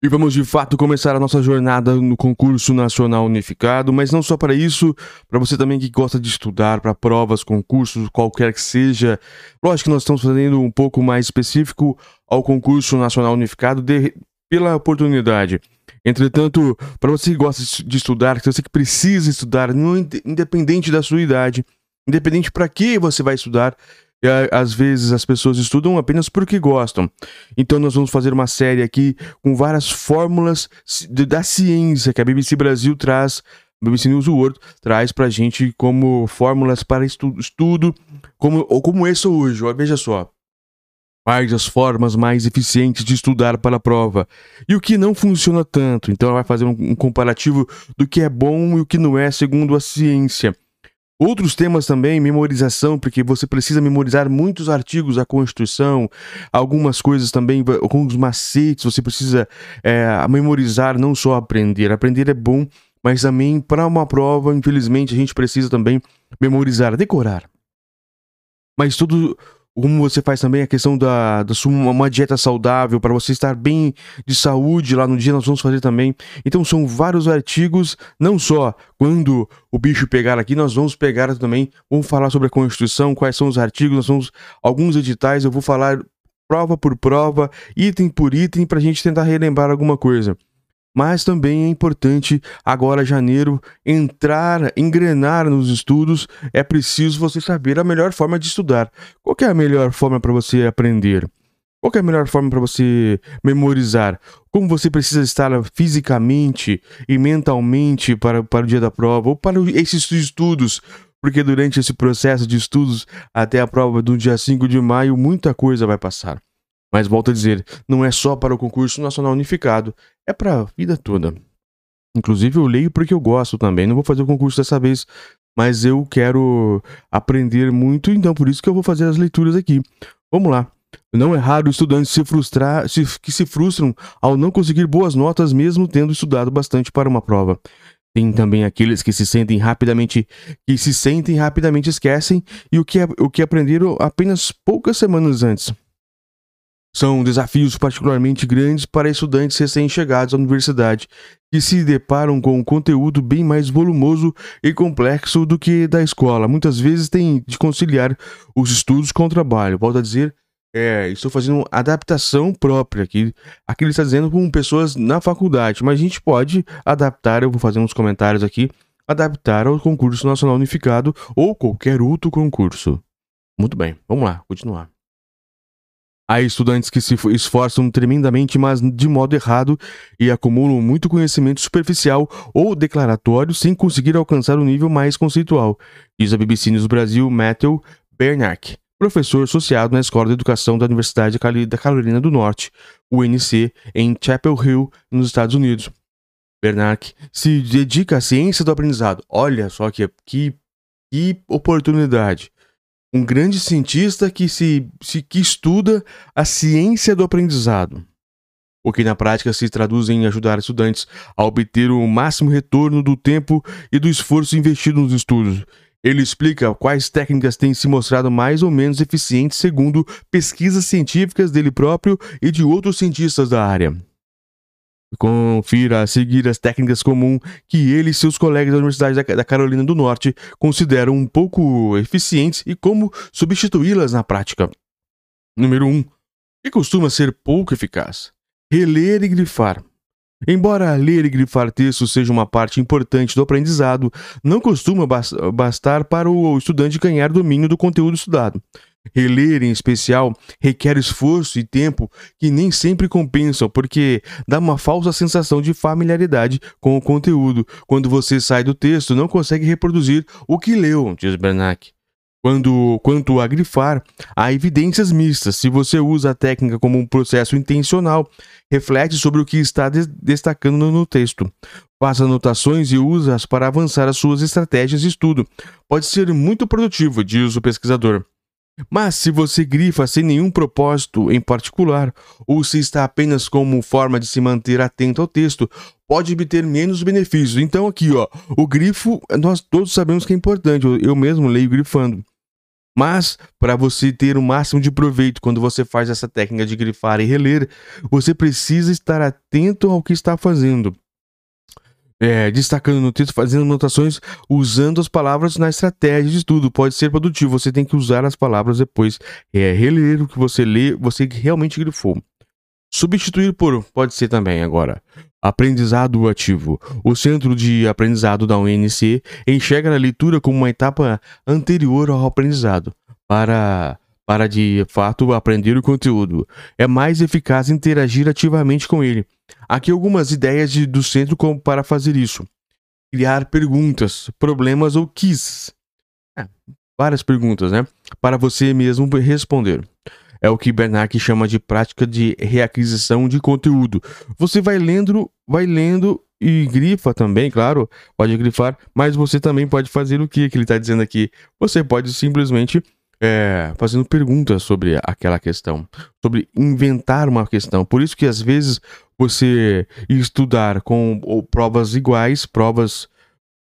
E vamos de fato começar a nossa jornada no concurso nacional unificado, mas não só para isso, para você também que gosta de estudar para provas, concursos, qualquer que seja. Lógico que nós estamos fazendo um pouco mais específico ao concurso nacional unificado de, pela oportunidade. Entretanto, para você que gosta de estudar, você que precisa estudar, independente da sua idade, independente para que você vai estudar, e às vezes as pessoas estudam apenas porque gostam. Então nós vamos fazer uma série aqui com várias fórmulas da ciência que a BBC Brasil traz, a BBC News World traz pra gente como fórmulas para estudo, estudo como, ou como essa hoje, ó, veja só. Quais as formas mais eficientes de estudar para a prova e o que não funciona tanto. Então ela vai fazer um comparativo do que é bom e o que não é segundo a ciência. Outros temas também, memorização, porque você precisa memorizar muitos artigos da Constituição, algumas coisas também, alguns macetes, você precisa é, memorizar, não só aprender. Aprender é bom, mas também para uma prova, infelizmente, a gente precisa também memorizar, decorar. Mas tudo como você faz também a questão da, da sua, uma dieta saudável para você estar bem de saúde lá no dia nós vamos fazer também. Então são vários artigos, não só quando o bicho pegar aqui, nós vamos pegar também, vamos falar sobre a Constituição, quais são os artigos, nós vamos alguns editais, eu vou falar prova por prova, item por item para a gente tentar relembrar alguma coisa mas também é importante agora janeiro entrar, engrenar nos estudos. É preciso você saber a melhor forma de estudar. Qual é a melhor forma para você aprender? Qual é a melhor forma para você memorizar? Como você precisa estar fisicamente e mentalmente para, para o dia da prova ou para esses estudos? Porque durante esse processo de estudos até a prova do dia 5 de maio, muita coisa vai passar. Mas volto a dizer, não é só para o concurso nacional unificado, é para a vida toda. Inclusive eu leio porque eu gosto também, não vou fazer o concurso dessa vez, mas eu quero aprender muito, então por isso que eu vou fazer as leituras aqui. Vamos lá. Não é raro estudantes se frustrar, se, que se frustram ao não conseguir boas notas mesmo tendo estudado bastante para uma prova. Tem também aqueles que se sentem rapidamente, que se sentem rapidamente esquecem e o que, o que aprenderam apenas poucas semanas antes. São desafios particularmente grandes para estudantes recém-chegados à universidade, que se deparam com um conteúdo bem mais volumoso e complexo do que da escola. Muitas vezes têm de conciliar os estudos com o trabalho. Volto a dizer, é, estou fazendo adaptação própria aqui. Aqui ele está dizendo com pessoas na faculdade, mas a gente pode adaptar, eu vou fazer uns comentários aqui, adaptar ao concurso nacional unificado ou qualquer outro concurso. Muito bem, vamos lá, continuar. Há estudantes que se esforçam tremendamente, mas de modo errado, e acumulam muito conhecimento superficial ou declaratório sem conseguir alcançar o um nível mais conceitual, diz a BBC News Brasil Matthew Bernark, professor associado na Escola de Educação da Universidade da Carolina do Norte, UNC, em Chapel Hill, nos Estados Unidos. Bernark se dedica à ciência do aprendizado. Olha só que, que, que oportunidade um grande cientista que, se, se, que estuda a ciência do aprendizado, o que na prática se traduz em ajudar estudantes a obter o máximo retorno do tempo e do esforço investido nos estudos. Ele explica quais técnicas têm se mostrado mais ou menos eficientes segundo pesquisas científicas dele próprio e de outros cientistas da área. Confira a seguir as técnicas comuns que ele e seus colegas da Universidade da Carolina do Norte consideram um pouco eficientes e como substituí-las na prática. Número 1. Um, que costuma ser pouco eficaz. Reler e grifar. Embora ler e grifar textos seja uma parte importante do aprendizado, não costuma bastar para o estudante ganhar domínio do conteúdo estudado. Reler, em especial, requer esforço e tempo que nem sempre compensam, porque dá uma falsa sensação de familiaridade com o conteúdo. Quando você sai do texto, não consegue reproduzir o que leu, diz Bernac. Quando, quanto a grifar, há evidências mistas. Se você usa a técnica como um processo intencional, reflete sobre o que está de destacando no texto. Faça anotações e use-as para avançar as suas estratégias de estudo. Pode ser muito produtivo, diz o pesquisador. Mas se você grifa sem nenhum propósito em particular, ou se está apenas como forma de se manter atento ao texto, pode obter menos benefícios. Então aqui, ó, o grifo, nós todos sabemos que é importante. Eu mesmo leio grifando. Mas, para você ter o máximo de proveito quando você faz essa técnica de grifar e reler, você precisa estar atento ao que está fazendo. É, destacando no texto, fazendo anotações, usando as palavras na estratégia de estudo. Pode ser produtivo, você tem que usar as palavras depois. É, reler o que você lê, você realmente grifou. Substituir por, pode ser também agora. Aprendizado ativo. O Centro de Aprendizado da UNC enxerga a leitura como uma etapa anterior ao aprendizado, para, para de fato aprender o conteúdo. É mais eficaz interagir ativamente com ele. Aqui algumas ideias de, do centro para fazer isso. Criar perguntas, problemas ou quiz. É, várias perguntas, né? Para você mesmo responder é o que Bernanke chama de prática de reaquisição de conteúdo. Você vai lendo, vai lendo e grifa também, claro, pode grifar, mas você também pode fazer o que, que ele está dizendo aqui. Você pode simplesmente é, fazendo perguntas sobre aquela questão, sobre inventar uma questão. Por isso que às vezes você estudar com provas iguais, provas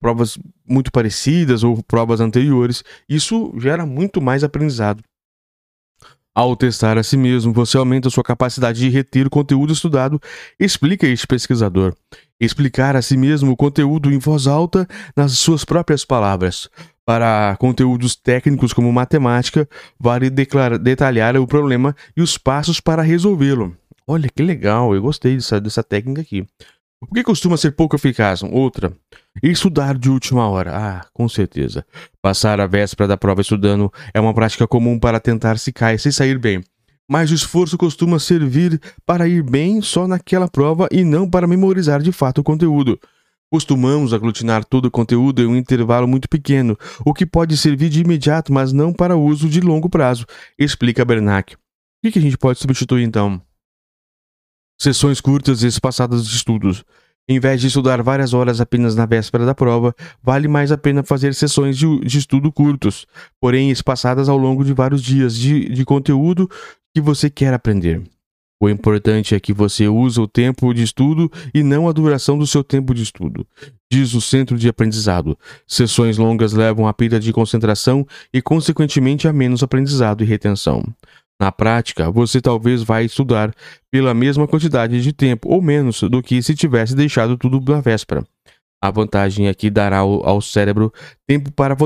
provas muito parecidas ou provas anteriores, isso gera muito mais aprendizado. Ao testar a si mesmo, você aumenta sua capacidade de reter o conteúdo estudado, explica este pesquisador. Explicar a si mesmo o conteúdo em voz alta nas suas próprias palavras. Para conteúdos técnicos como matemática, vale detalhar o problema e os passos para resolvê-lo. Olha que legal, eu gostei dessa, dessa técnica aqui. O que costuma ser pouco eficaz? Outra. Estudar de última hora. Ah, com certeza. Passar a véspera da prova estudando é uma prática comum para tentar se cair se sair bem. Mas o esforço costuma servir para ir bem só naquela prova e não para memorizar de fato o conteúdo. Costumamos aglutinar todo o conteúdo em um intervalo muito pequeno, o que pode servir de imediato, mas não para uso de longo prazo, explica Bernac. O que a gente pode substituir então? Sessões curtas e espaçadas de estudos. Em vez de estudar várias horas apenas na véspera da prova, vale mais a pena fazer sessões de, de estudo curtos, porém espaçadas ao longo de vários dias de, de conteúdo que você quer aprender. O importante é que você use o tempo de estudo e não a duração do seu tempo de estudo, diz o Centro de Aprendizado. Sessões longas levam a perda de concentração e, consequentemente, a menos aprendizado e retenção. Na prática, você talvez vai estudar pela mesma quantidade de tempo ou menos do que se tivesse deixado tudo na véspera. A vantagem é que dará ao, cérebro tempo para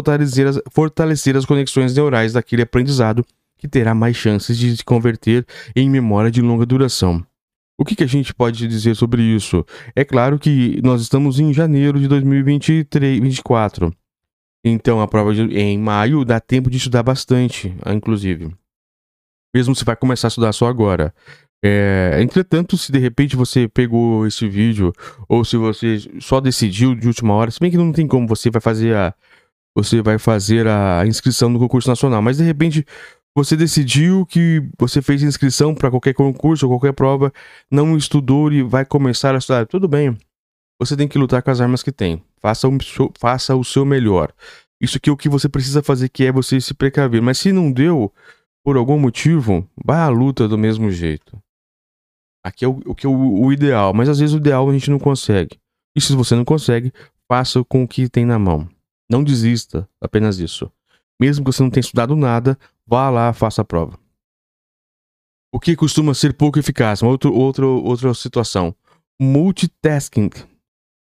fortalecer as conexões neurais daquele aprendizado, que terá mais chances de se converter em memória de longa duração. O que, que, a gente pode dizer sobre isso? É claro que nós estamos em janeiro de 2024. Então a prova de, em maio dá tempo de estudar bastante, inclusive mesmo se vai começar a estudar só agora. É, entretanto, se de repente você pegou esse vídeo ou se você só decidiu de última hora, se bem que não tem como você vai fazer a você vai fazer a inscrição no concurso nacional, mas de repente você decidiu que você fez inscrição para qualquer concurso ou qualquer prova, não estudou e vai começar a estudar, tudo bem. Você tem que lutar com as armas que tem. Faça o, faça o seu melhor. Isso aqui é o que você precisa fazer, que é você se precaver. Mas se não deu, por algum motivo, vai à luta do mesmo jeito. Aqui é o, o que é o, o ideal, mas às vezes o ideal a gente não consegue. E se você não consegue, faça com o que tem na mão. Não desista, apenas isso. Mesmo que você não tenha estudado nada, vá lá, faça a prova. O que costuma ser pouco eficaz? Uma outra, outra, outra situação. Multitasking.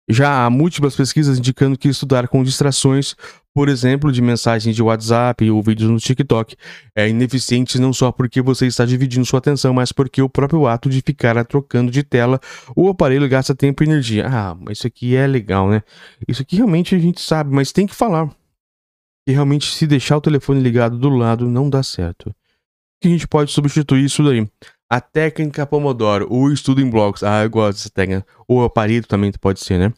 Já há múltiplas pesquisas indicando que estudar com distrações por exemplo, de mensagens de WhatsApp ou vídeos no TikTok, é ineficiente não só porque você está dividindo sua atenção, mas porque o próprio ato de ficar trocando de tela, o aparelho gasta tempo e energia. Ah, mas isso aqui é legal, né? Isso aqui realmente a gente sabe, mas tem que falar. E realmente, se deixar o telefone ligado do lado, não dá certo. que a gente pode substituir isso daí? A técnica Pomodoro, o estudo em blocos. Ah, eu gosto dessa técnica. O aparelho também pode ser, né?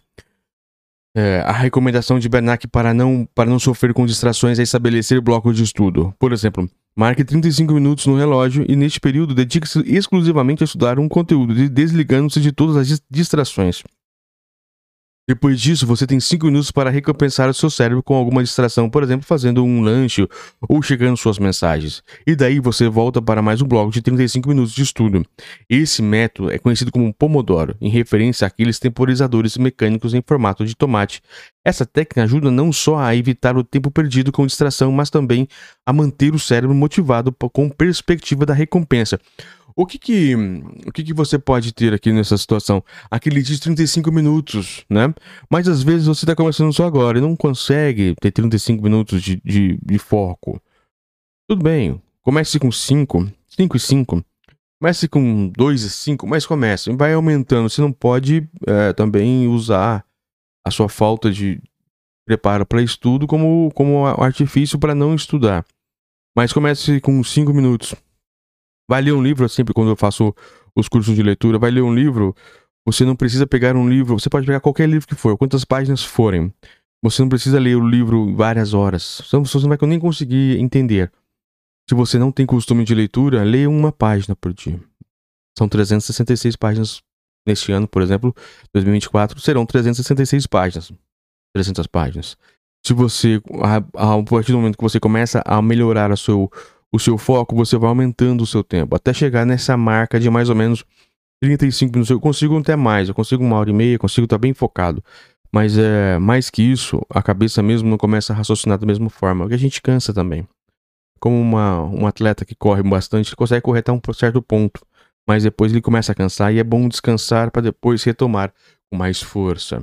É, a recomendação de Bernac para não, para não sofrer com distrações é estabelecer blocos de estudo. Por exemplo, marque 35 minutos no relógio e, neste período, dedique-se exclusivamente a estudar um conteúdo, desligando-se de todas as distrações. Depois disso, você tem 5 minutos para recompensar o seu cérebro com alguma distração, por exemplo, fazendo um lanche ou chegando suas mensagens. E daí você volta para mais um bloco de 35 minutos de estudo. Esse método é conhecido como Pomodoro, em referência àqueles temporizadores mecânicos em formato de tomate. Essa técnica ajuda não só a evitar o tempo perdido com distração, mas também a manter o cérebro motivado com perspectiva da recompensa. O que que, o que que você pode ter aqui nessa situação? Aquele de 35 minutos, né? Mas às vezes você está começando só agora e não consegue ter 35 minutos de, de, de foco. Tudo bem, comece com 5, 5 e 5. Comece com 2 e 5, mas comece. Vai aumentando. Você não pode é, também usar a sua falta de preparo para estudo como, como artifício para não estudar. Mas comece com 5 minutos. Vai ler um livro, sempre quando eu faço os cursos de leitura, vai ler um livro, você não precisa pegar um livro, você pode pegar qualquer livro que for, quantas páginas forem. Você não precisa ler o livro várias horas. Você não vai nem conseguir entender. Se você não tem costume de leitura, leia uma página por dia. São 366 páginas neste ano, por exemplo, 2024, serão 366 páginas. 300 páginas. Se você, a, a partir do momento que você começa a melhorar a seu, o seu foco, você vai aumentando o seu tempo, até chegar nessa marca de mais ou menos 35 minutos. Eu consigo até mais, eu consigo uma hora e meia, consigo estar bem focado. Mas é mais que isso, a cabeça mesmo não começa a raciocinar da mesma forma, porque a gente cansa também. Como uma, um atleta que corre bastante, ele consegue correr até um certo ponto, mas depois ele começa a cansar e é bom descansar para depois retomar com mais força.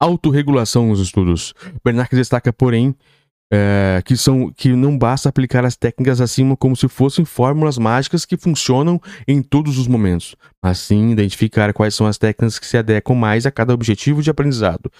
Autorregulação nos estudos. Bernanke destaca, porém, é, que são que não basta aplicar as técnicas acima como se fossem fórmulas mágicas que funcionam em todos os momentos, mas sim identificar quais são as técnicas que se adequam mais a cada objetivo de aprendizado.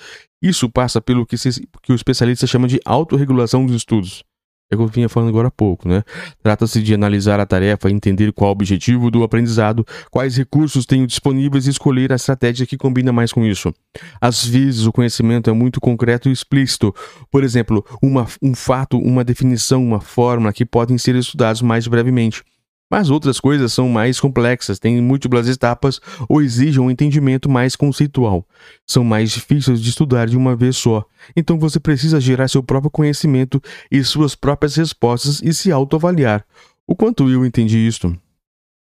Isso passa pelo que, se, que o especialista chama de autorregulação dos estudos. É o que eu vinha falando agora há pouco, né? Trata-se de analisar a tarefa, entender qual o objetivo do aprendizado, quais recursos tenho disponíveis e escolher a estratégia que combina mais com isso. Às vezes o conhecimento é muito concreto e explícito. Por exemplo, uma, um fato, uma definição, uma fórmula que podem ser estudados mais brevemente. Mas outras coisas são mais complexas, têm múltiplas etapas ou exigem um entendimento mais conceitual. São mais difíceis de estudar de uma vez só. Então você precisa gerar seu próprio conhecimento e suas próprias respostas e se autoavaliar. O quanto eu entendi isto?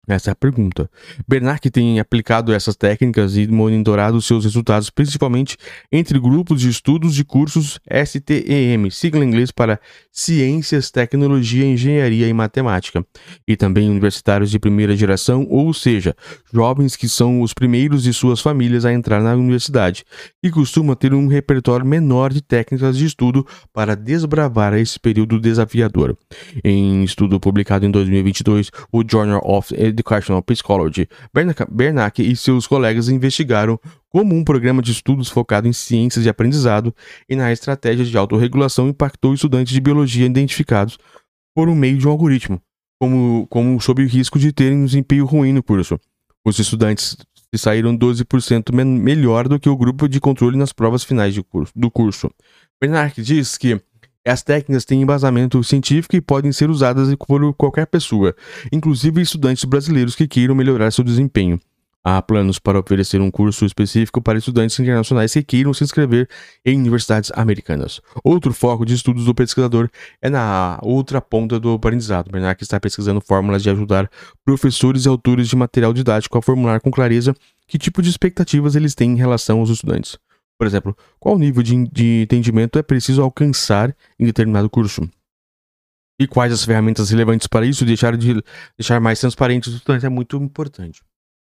Essa é a pergunta. Bernanke tem aplicado essas técnicas e monitorado seus resultados principalmente entre grupos de estudos de cursos STEM, sigla em inglês para Ciências, Tecnologia, Engenharia e Matemática, e também universitários de primeira geração, ou seja, jovens que são os primeiros de suas famílias a entrar na universidade, e costuma ter um repertório menor de técnicas de estudo para desbravar esse período desafiador. Em estudo publicado em 2022, o Journal of Educational Psychology, Bernanke e seus colegas investigaram como um programa de estudos focado em ciências de aprendizado e na estratégia de autorregulação impactou estudantes de biologia identificados por um meio de um algoritmo, como, como sob o risco de terem um desempenho ruim no curso. Os estudantes saíram 12% melhor do que o grupo de controle nas provas finais curso, do curso. Bernanke diz que as técnicas têm embasamento científico e podem ser usadas por qualquer pessoa, inclusive estudantes brasileiros que queiram melhorar seu desempenho. Há planos para oferecer um curso específico para estudantes internacionais que queiram se inscrever em universidades americanas. Outro foco de estudos do pesquisador é na outra ponta do aprendizado. Bernanke está pesquisando fórmulas de ajudar professores e autores de material didático a formular com clareza que tipo de expectativas eles têm em relação aos estudantes. Por exemplo, qual nível de, de entendimento é preciso alcançar em determinado curso? E quais as ferramentas relevantes para isso? Deixar, de, deixar mais transparente estudantes é muito importante.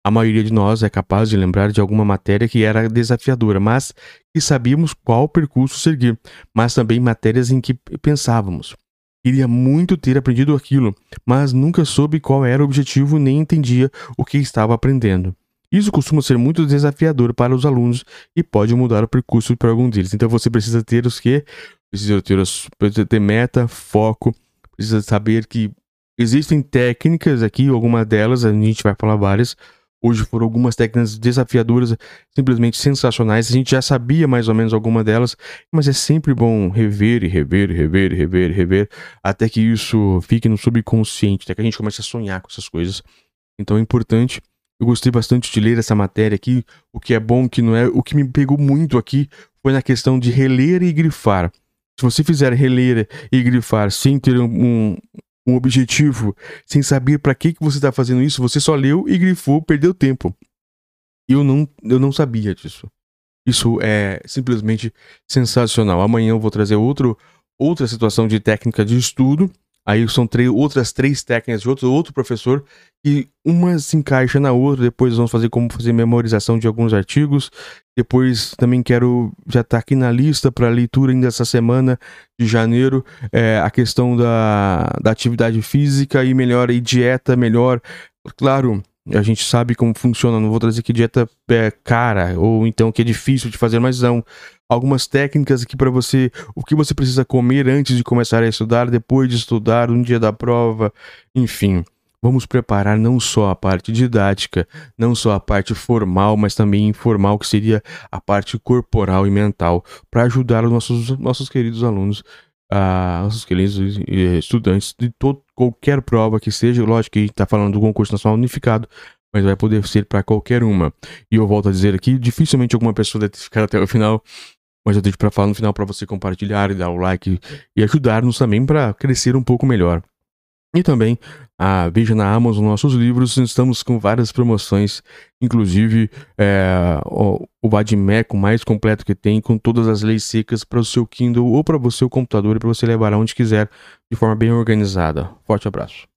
A maioria de nós é capaz de lembrar de alguma matéria que era desafiadora, mas que sabíamos qual percurso seguir, mas também matérias em que pensávamos. Queria muito ter aprendido aquilo, mas nunca soube qual era o objetivo nem entendia o que estava aprendendo. Isso costuma ser muito desafiador para os alunos e pode mudar o percurso para algum deles. Então você precisa ter os que? Precisa ter, os, precisa ter meta, foco, precisa saber que existem técnicas aqui, algumas delas, a gente vai falar várias. Hoje foram algumas técnicas desafiadoras, simplesmente sensacionais. A gente já sabia mais ou menos alguma delas, mas é sempre bom rever e rever, rever, rever, rever, até que isso fique no subconsciente, até que a gente comece a sonhar com essas coisas. Então é importante Eu gostei bastante de ler essa matéria aqui, o que é bom, o que não é. O que me pegou muito aqui foi na questão de reler e grifar. Se você fizer reler e grifar sem ter um, um objetivo, sem saber para que, que você está fazendo isso, você só leu e grifou, perdeu tempo. Eu não, eu não sabia disso. Isso é simplesmente sensacional. Amanhã eu vou trazer outro, outra situação de técnica de estudo Aí são três, outras três técnicas de outro, outro professor, e uma se encaixa na outra. Depois vamos fazer como fazer memorização de alguns artigos. Depois também quero já estar tá aqui na lista para leitura ainda essa semana de janeiro é, a questão da, da atividade física e melhor e dieta melhor. Claro, a gente sabe como funciona. Não vou trazer que dieta é cara ou então que é difícil de fazer, mas não. Algumas técnicas aqui para você, o que você precisa comer antes de começar a estudar, depois de estudar, um dia da prova, enfim. Vamos preparar não só a parte didática, não só a parte formal, mas também informal, que seria a parte corporal e mental, para ajudar os nossos, nossos queridos alunos a nossos queridos estudantes de todo, qualquer prova que seja, lógico que está falando do concurso nacional unificado, mas vai poder ser para qualquer uma. E eu volto a dizer aqui, dificilmente alguma pessoa deve ficar até o final, mas eu deixo para falar no final para você compartilhar e dar o like e ajudar-nos também para crescer um pouco melhor. E também ah, veja na Amazon nossos livros, estamos com várias promoções, inclusive é, o, o Vadimeco mais completo que tem, com todas as leis secas para o seu Kindle ou para o seu computador e para você levar aonde quiser de forma bem organizada. Forte abraço.